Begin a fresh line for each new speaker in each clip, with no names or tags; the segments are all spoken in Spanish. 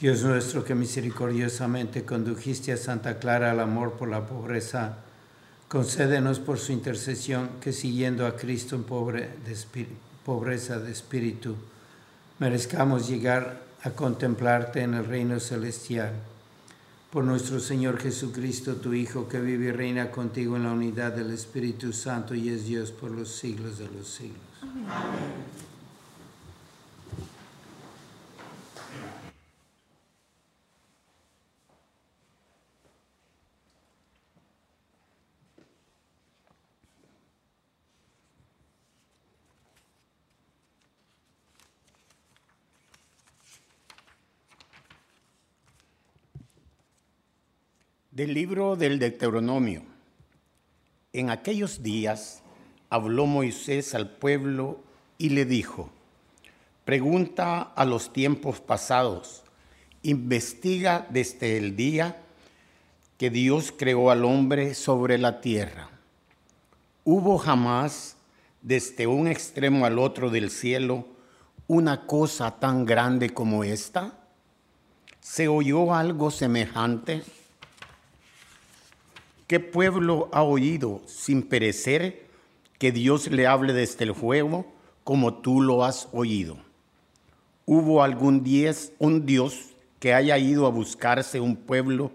Dios nuestro, que misericordiosamente condujiste a Santa Clara al amor por la pobreza, concédenos por su intercesión que siguiendo a Cristo en pobre pobreza de espíritu, merezcamos llegar a contemplarte en el reino celestial. Por nuestro Señor Jesucristo, tu Hijo, que vive y reina contigo en la unidad del Espíritu Santo y es Dios por los siglos de los siglos. Amén.
Del libro del Deuteronomio. En aquellos días habló Moisés al pueblo y le dijo, pregunta a los tiempos pasados, investiga desde el día que Dios creó al hombre sobre la tierra. ¿Hubo jamás desde un extremo al otro del cielo una cosa tan grande como esta? ¿Se oyó algo semejante? ¿Qué pueblo ha oído sin perecer que Dios le hable desde el fuego como tú lo has oído? ¿Hubo algún diez, un Dios que haya ido a buscarse un pueblo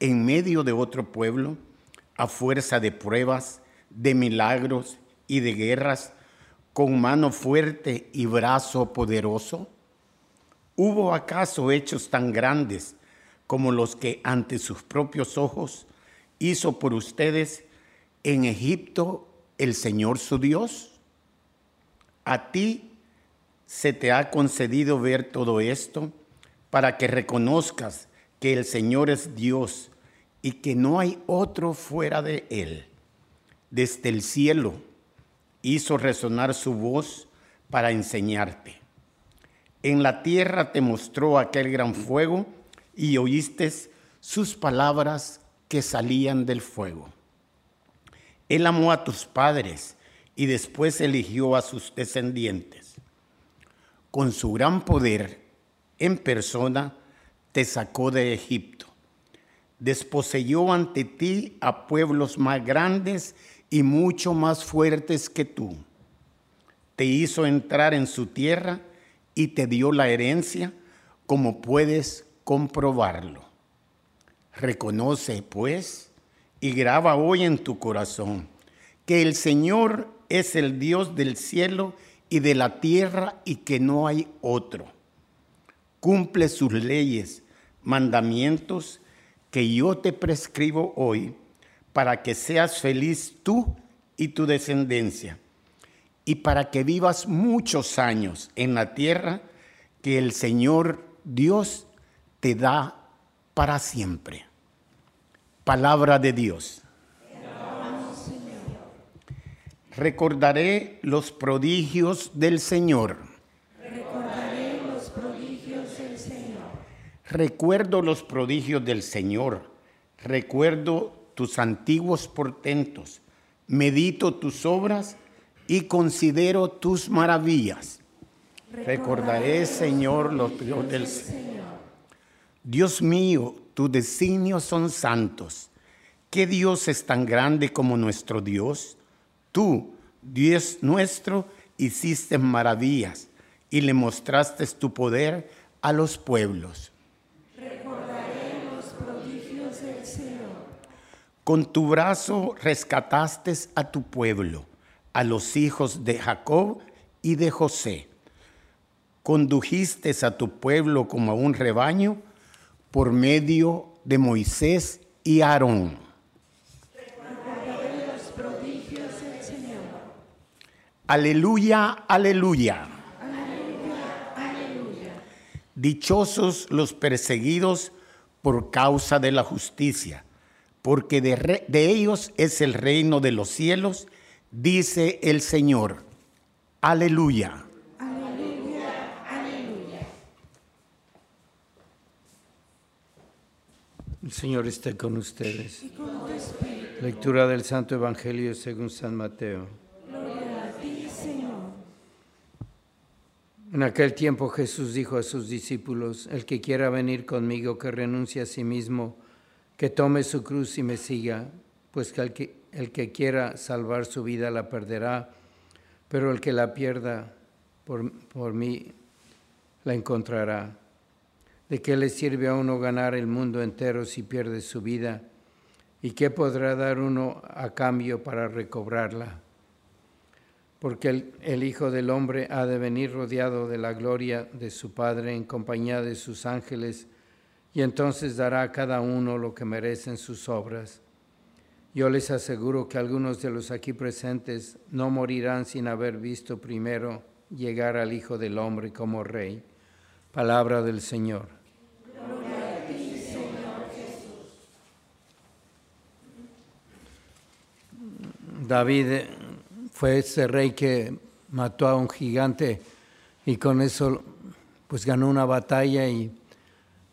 en medio de otro pueblo a fuerza de pruebas, de milagros y de guerras, con mano fuerte y brazo poderoso? ¿Hubo acaso hechos tan grandes como los que ante sus propios ojos hizo por ustedes en Egipto el Señor su Dios? A ti se te ha concedido ver todo esto para que reconozcas que el Señor es Dios y que no hay otro fuera de Él. Desde el cielo hizo resonar su voz para enseñarte. En la tierra te mostró aquel gran fuego y oíste sus palabras que salían del fuego. Él amó a tus padres y después eligió a sus descendientes. Con su gran poder en persona te sacó de Egipto. Desposeyó ante ti a pueblos más grandes y mucho más fuertes que tú. Te hizo entrar en su tierra y te dio la herencia, como puedes comprobarlo. Reconoce, pues, y graba hoy en tu corazón que el Señor es el Dios del cielo y de la tierra y que no hay otro. Cumple sus leyes, mandamientos que yo te prescribo hoy para que seas feliz tú y tu descendencia y para que vivas muchos años en la tierra que el Señor Dios te da para siempre. Palabra de Dios. Recordaré los prodigios del Señor.
Recordaré los prodigios del Señor.
Recuerdo los prodigios del Señor. Recuerdo tus antiguos portentos. Medito tus obras y considero tus maravillas. Recordaré, Señor, los prodigios del Señor. Dios mío, tus designios son santos. ¿Qué Dios es tan grande como nuestro Dios? Tú, Dios nuestro, hiciste maravillas y le mostraste tu poder a los pueblos.
Recordaré los prodigios del Señor.
Con tu brazo rescataste a tu pueblo, a los hijos de Jacob y de José. Condujiste a tu pueblo como a un rebaño por medio de Moisés y Aarón. Aleluya, aleluya.
Aleluya, aleluya.
Dichosos los perseguidos por causa de la justicia, porque de, ellos es el reino de los cielos, dice el Señor. Aleluya,
aleluya.
El Señor esté con ustedes. Lectura del Santo Evangelio según San Mateo.
Gloria a ti, Señor.
En aquel tiempo Jesús dijo a sus discípulos, el que quiera venir conmigo, que renuncie a sí mismo, que tome su cruz y me siga, pues que el que, el que quiera salvar su vida la perderá, pero el que la pierda por, por mí la encontrará. ¿De qué le sirve a uno ganar el mundo entero si pierde su vida? ¿Y qué podrá dar uno a cambio para recobrarla? porque el, el, Hijo del Hombre ha de venir rodeado de la gloria de su Padre en compañía de sus ángeles, y entonces dará a cada uno lo que merecen sus obras. Yo les aseguro que algunos de los aquí presentes no morirán sin haber visto primero llegar al Hijo del Hombre como Rey. Palabra del Señor. David fue ese rey que mató a un gigante y con eso pues ganó una batalla y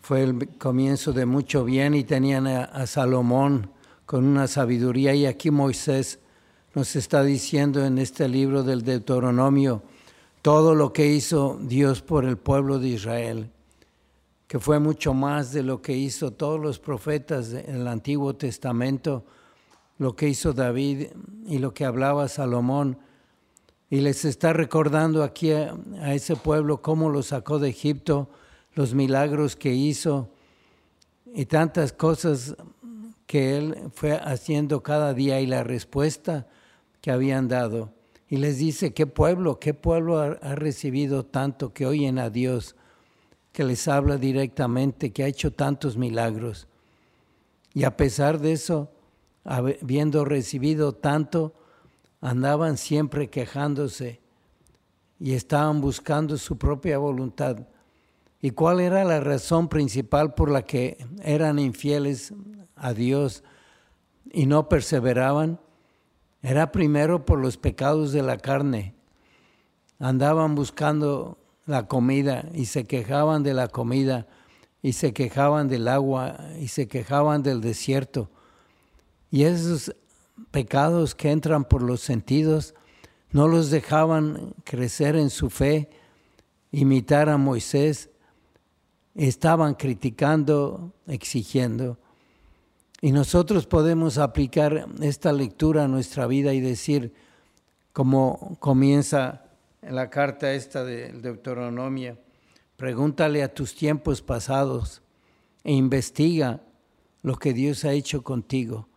fue el comienzo de mucho bien y tenían a, Salomón con una sabiduría. Y aquí Moisés nos está diciendo en este libro del Deuteronomio todo lo que hizo Dios por el pueblo de Israel, que fue mucho más de lo que hizo todos los profetas del Antiguo Testamento, lo que hizo David y lo que hablaba Salomón. Y les está recordando aquí a, ese pueblo cómo lo sacó de Egipto, los milagros que hizo y tantas cosas que él fue haciendo cada día y la respuesta que habían dado. Y les dice, ¿qué pueblo, qué pueblo ha recibido tanto que oyen a Dios, que les habla directamente, que ha hecho tantos milagros? Y a pesar de eso, habiendo recibido tanto, andaban siempre quejándose y estaban buscando su propia voluntad. ¿Y cuál era la razón principal por la que eran infieles a Dios y no perseveraban? Era primero por los pecados de la carne. Andaban buscando la comida y se quejaban de la comida y se quejaban del agua y se quejaban del desierto. Y esos pecados que entran por los sentidos no los dejaban crecer en su fe, imitar a Moisés, estaban criticando, exigiendo. Y nosotros podemos aplicar esta lectura a nuestra vida y decir, como comienza en la carta esta de Deuteronomio, pregúntale a tus tiempos pasados e investiga lo que Dios ha hecho contigo.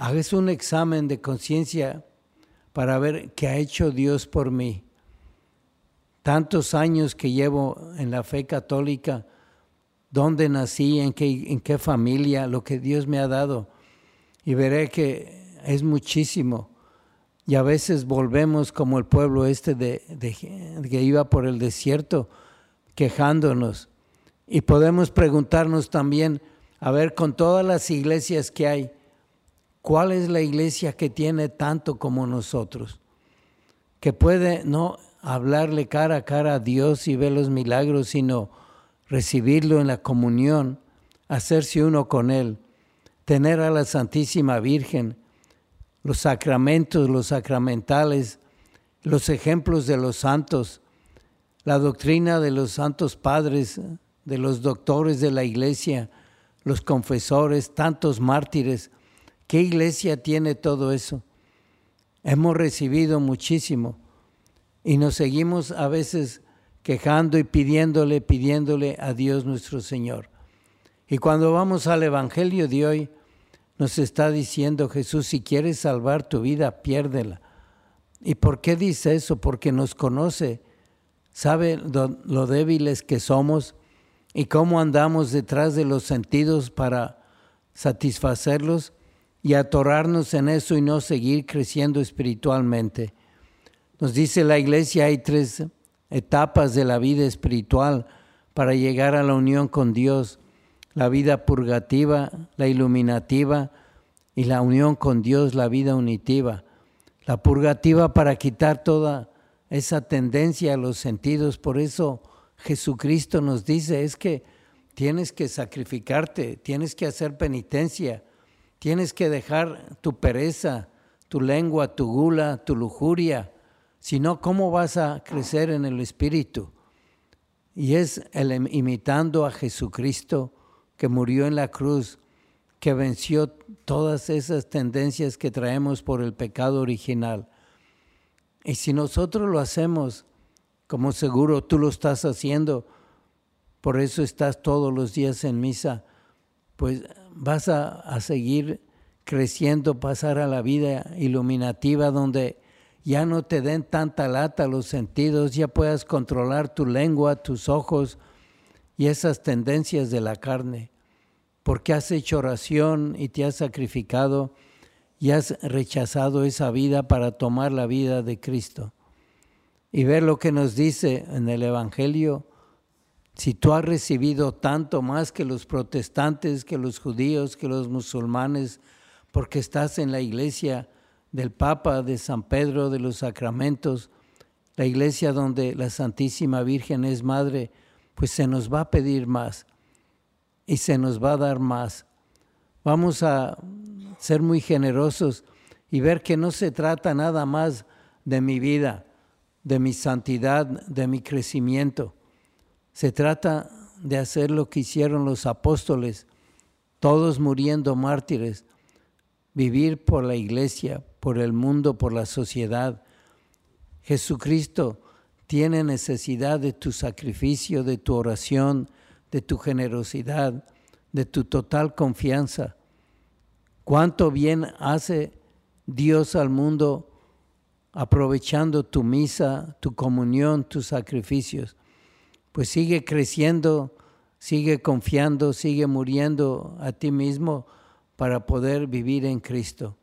Hagas un examen de conciencia para ver qué ha hecho Dios por mí. Tantos años que llevo en la fe católica, dónde nací, en qué, en qué familia, lo que Dios me ha dado. Y veré que es muchísimo. Y a veces volvemos como el pueblo este de, que iba por el desierto quejándonos. Y podemos preguntarnos también, a ver, con todas las iglesias que hay, ¿cuál es la iglesia que tiene tanto como nosotros? Que puede no hablarle cara a cara a Dios y ver los milagros, sino recibirlo en la comunión, hacerse uno con Él, tener a la Santísima Virgen, los sacramentos, los sacramentales, los ejemplos de los santos, la doctrina de los santos padres, de los doctores de la iglesia, los confesores, tantos mártires. ¿Qué iglesia tiene todo eso? Hemos recibido muchísimo y nos seguimos a veces quejando y pidiéndole, pidiéndole a Dios nuestro Señor. Y cuando vamos al Evangelio de hoy, nos está diciendo Jesús, si quieres salvar tu vida, piérdela. ¿Y por qué dice eso? Porque nos conoce, sabe lo, débiles que somos y cómo andamos detrás de los sentidos para satisfacerlos y atorarnos en eso y no seguir creciendo espiritualmente. Nos dice la iglesia, hay tres etapas de la vida espiritual para llegar a la unión con Dios, la vida purgativa, la iluminativa y la unión con Dios, la vida unitiva. La purgativa para quitar toda esa tendencia a los sentidos, por eso Jesucristo nos dice, es que tienes que sacrificarte, tienes que hacer penitencia, tienes que dejar tu pereza, tu lengua, tu gula, tu lujuria, sino cómo vas a crecer en el Espíritu. Y es el, imitando a Jesucristo que murió en la cruz, que venció todas esas tendencias que traemos por el pecado original. Y si nosotros lo hacemos, como seguro tú lo estás haciendo, por eso estás todos los días en misa, pues vas a, seguir creciendo, pasar a la vida iluminativa donde ya no te den tanta lata los sentidos, ya puedas controlar tu lengua, tus ojos y esas tendencias de la carne, porque has hecho oración y te has sacrificado y has rechazado esa vida para tomar la vida de Cristo. Y ver lo que nos dice en el Evangelio, si tú has recibido tanto más que los protestantes, que los judíos, que los musulmanes, porque estás en la iglesia, del Papa, de San Pedro, de los sacramentos, la iglesia donde la Santísima Virgen es Madre, pues se nos va a pedir más y se nos va a dar más. Vamos a ser muy generosos y ver que no se trata nada más de mi vida, de mi santidad, de mi crecimiento. Se trata de hacer lo que hicieron los apóstoles, todos muriendo mártires, vivir por la iglesia, por el mundo, por la sociedad. Jesucristo tiene necesidad de tu sacrificio, de tu oración, de tu generosidad, de tu total confianza. Cuánto bien hace Dios al mundo aprovechando tu misa, tu comunión, tus sacrificios. Pues sigue creciendo, sigue confiando, sigue muriendo a ti mismo para poder vivir en Cristo.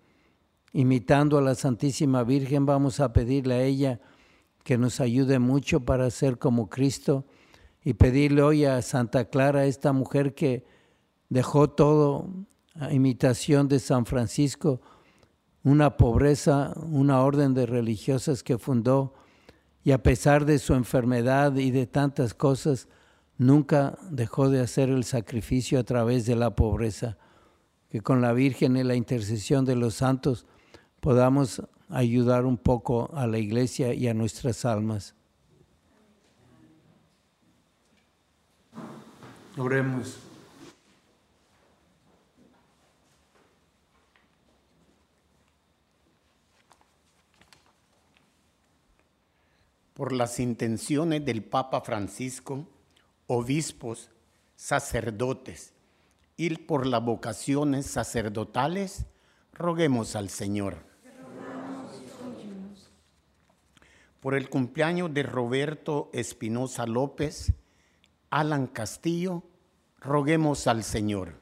Imitando a la Santísima Virgen, vamos a pedirle a ella que nos ayude mucho para ser como Cristo y pedirle hoy a Santa Clara, esta mujer que dejó todo a imitación de San Francisco, una pobreza, una orden de religiosas que fundó y a pesar de su enfermedad y de tantas cosas, nunca dejó de hacer el sacrificio a través de la pobreza. Que con la Virgen y la intercesión de los santos podamos ayudar un poco a la iglesia y a nuestras almas. Oremos.
Por las intenciones del Papa Francisco, obispos, sacerdotes y por las vocaciones sacerdotales, roguemos al Señor. Por el cumpleaños de Roberto Espinosa López, Alan Castillo, roguemos al Señor.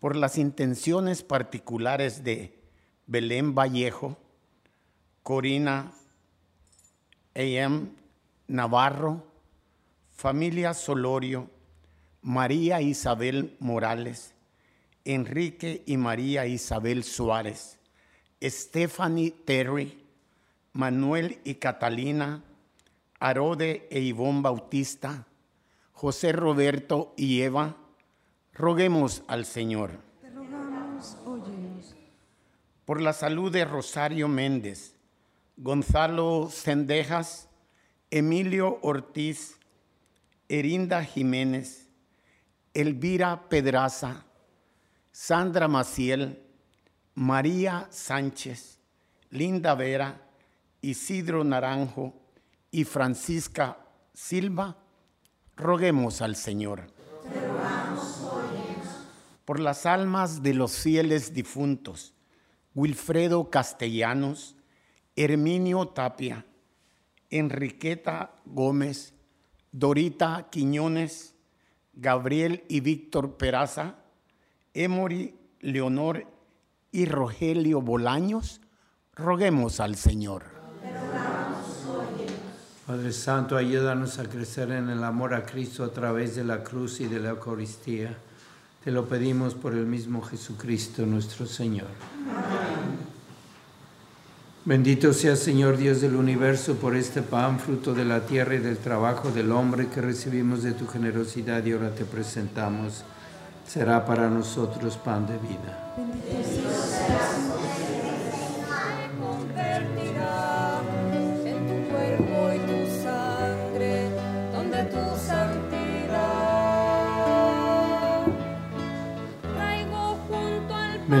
Por las intenciones particulares de Belén Vallejo, Corina A.M. Navarro, familia Solorio, María Isabel Morales, Enrique y María Isabel Suárez, Stephanie Terry, Manuel y Catalina, Arode e Ivón Bautista, José Roberto y Eva, roguemos al Señor.
Te rogamos, óyenos.
Por la salud de Rosario Méndez, Gonzalo Sendejas, Emilio Ortiz, Erinda Jiménez, Elvira Pedraza, Sandra Maciel, María Sánchez, Linda Vera, Isidro Naranjo y Francisca Silva, roguemos al Señor. Por las almas de los fieles difuntos, Wilfredo Castellanos, Herminio Tapia, Enriqueta Gómez, Dorita Quiñones, Gabriel y Víctor Peraza, Emory Leonor y Rogelio Bolaños, roguemos al Señor.
Padre Santo, ayúdanos a crecer en el amor a Cristo a través de la cruz y de la Eucaristía. Te lo pedimos por el mismo Jesucristo nuestro Señor. Bendito sea Señor Dios del universo por este pan, fruto de la tierra y del trabajo del hombre que recibimos de tu generosidad y ahora te presentamos. Será para nosotros pan de vida.
convertirá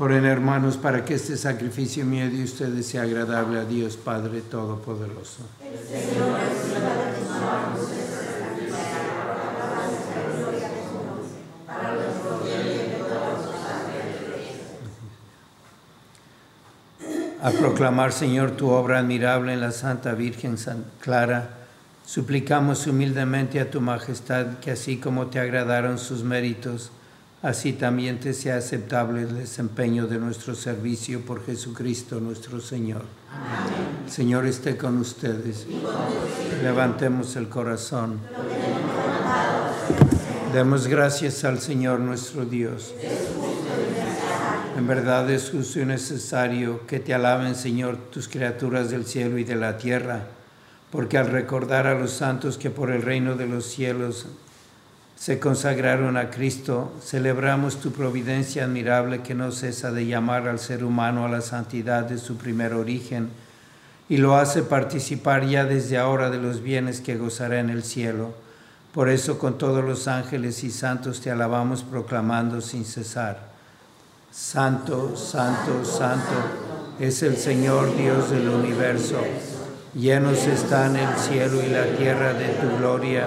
Oren hermanos para que este sacrificio mío de ustedes sea agradable a Dios Padre Todopoderoso. A proclamar, Señor, tu obra admirable en la Santa Virgen San Clara, suplicamos humildemente a tu majestad que así como te agradaron sus méritos, así también te sea aceptable el desempeño de nuestro servicio por Jesucristo nuestro Señor. El Señor esté con ustedes. Levantemos el corazón. Demos gracias al Señor nuestro Dios. En verdad es justo y necesario que te alaben, Señor, tus criaturas del cielo y de la tierra, porque al recordar a los santos que por el reino de los cielos se consagraron a Cristo, celebramos tu providencia admirable que no cesa de llamar al ser humano a la santidad de su primer origen y lo hace participar ya desde ahora de los bienes que gozará en el cielo. Por eso con todos los ángeles y santos te alabamos proclamando sin cesar. Santo, santo, santo es el Señor Dios del universo. Llenos están el cielo y la tierra de tu gloria.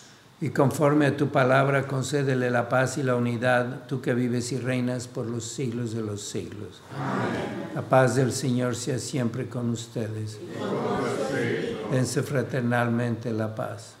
Y conforme a tu palabra, concédele la paz y la unidad, tú que vives y reinas por los siglos de los siglos. Amén. La paz del Señor sea siempre con ustedes. Dense fraternalmente la paz.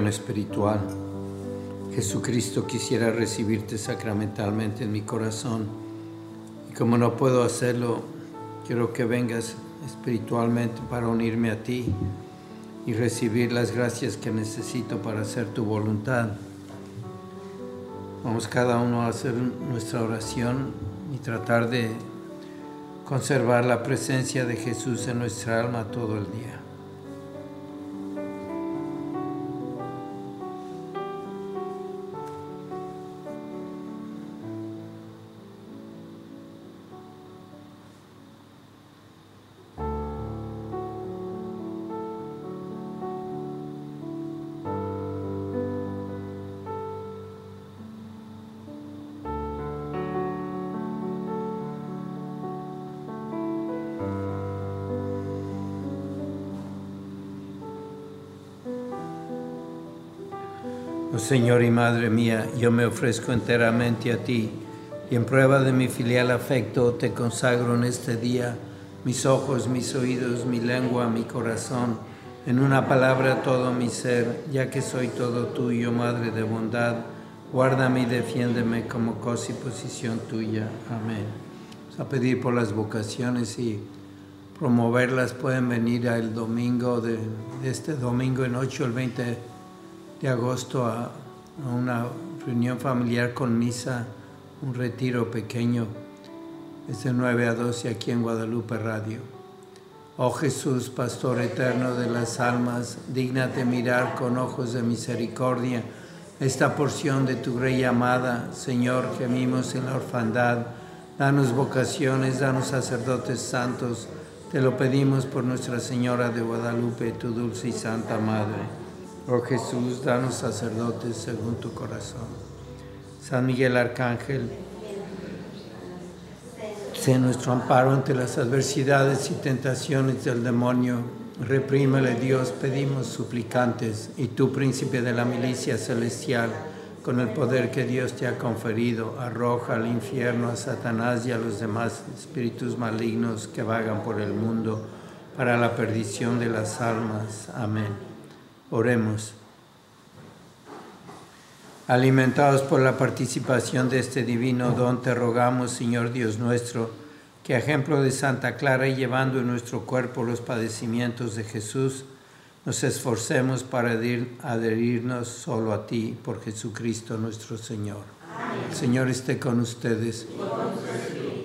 Espiritual. Jesucristo quisiera recibirte sacramentalmente en mi corazón. Y como no puedo hacerlo, quiero que vengas espiritualmente para unirme a ti y recibir las gracias que necesito para hacer tu voluntad. Vamos cada uno a hacer nuestra oración y tratar de conservar la presencia de Jesús en nuestra alma todo el día. Señor y Madre mía, yo me ofrezco enteramente a ti y en prueba de mi filial afecto te consagro en este día mis ojos, mis oídos, mi lengua, mi corazón, en una palabra todo mi ser, ya que soy todo tuyo, Madre de bondad, guárdame y defiéndeme como cosa y posición tuya. Amén. Vamos a pedir por las vocaciones y promoverlas, pueden venir el domingo, de, de este domingo en 8 el 20 de agosto a, una reunión familiar con misa, un retiro pequeño, es de 9 a 12 aquí en Guadalupe Radio. Oh Jesús, Pastor eterno de las almas, dígnate mirar con ojos de misericordia esta porción de tu Grey amada. Señor, gemimos en la orfandad. Danos vocaciones, danos sacerdotes santos. Te lo pedimos por Nuestra Señora de Guadalupe, tu dulce y santa Madre. Oh Jesús, danos sacerdotes según tu corazón. San Miguel Arcángel, sé nuestro amparo ante las adversidades y tentaciones del demonio. Reprímele Dios, pedimos suplicantes, y tú, príncipe de la milicia celestial, con el poder que Dios te ha conferido, arroja al infierno a Satanás y a los demás espíritus malignos que vagan por el mundo para la perdición de las almas. Amén. Oremos. Alimentados por la participación de este divino don, te rogamos, Señor Dios nuestro, que a ejemplo de Santa Clara y llevando en nuestro cuerpo los padecimientos de Jesús, nos esforcemos para adherir- adherirnos solo a ti por Jesucristo nuestro Señor. El Señor esté con ustedes.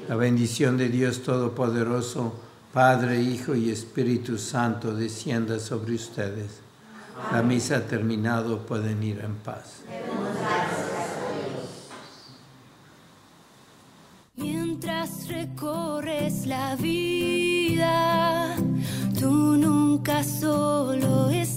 La bendición de Dios Todopoderoso, Padre, Hijo y Espíritu Santo, descienda sobre ustedes. La misa ha terminado, pueden ir en paz.
Mientras recorres la vida, tú nunca solo estás.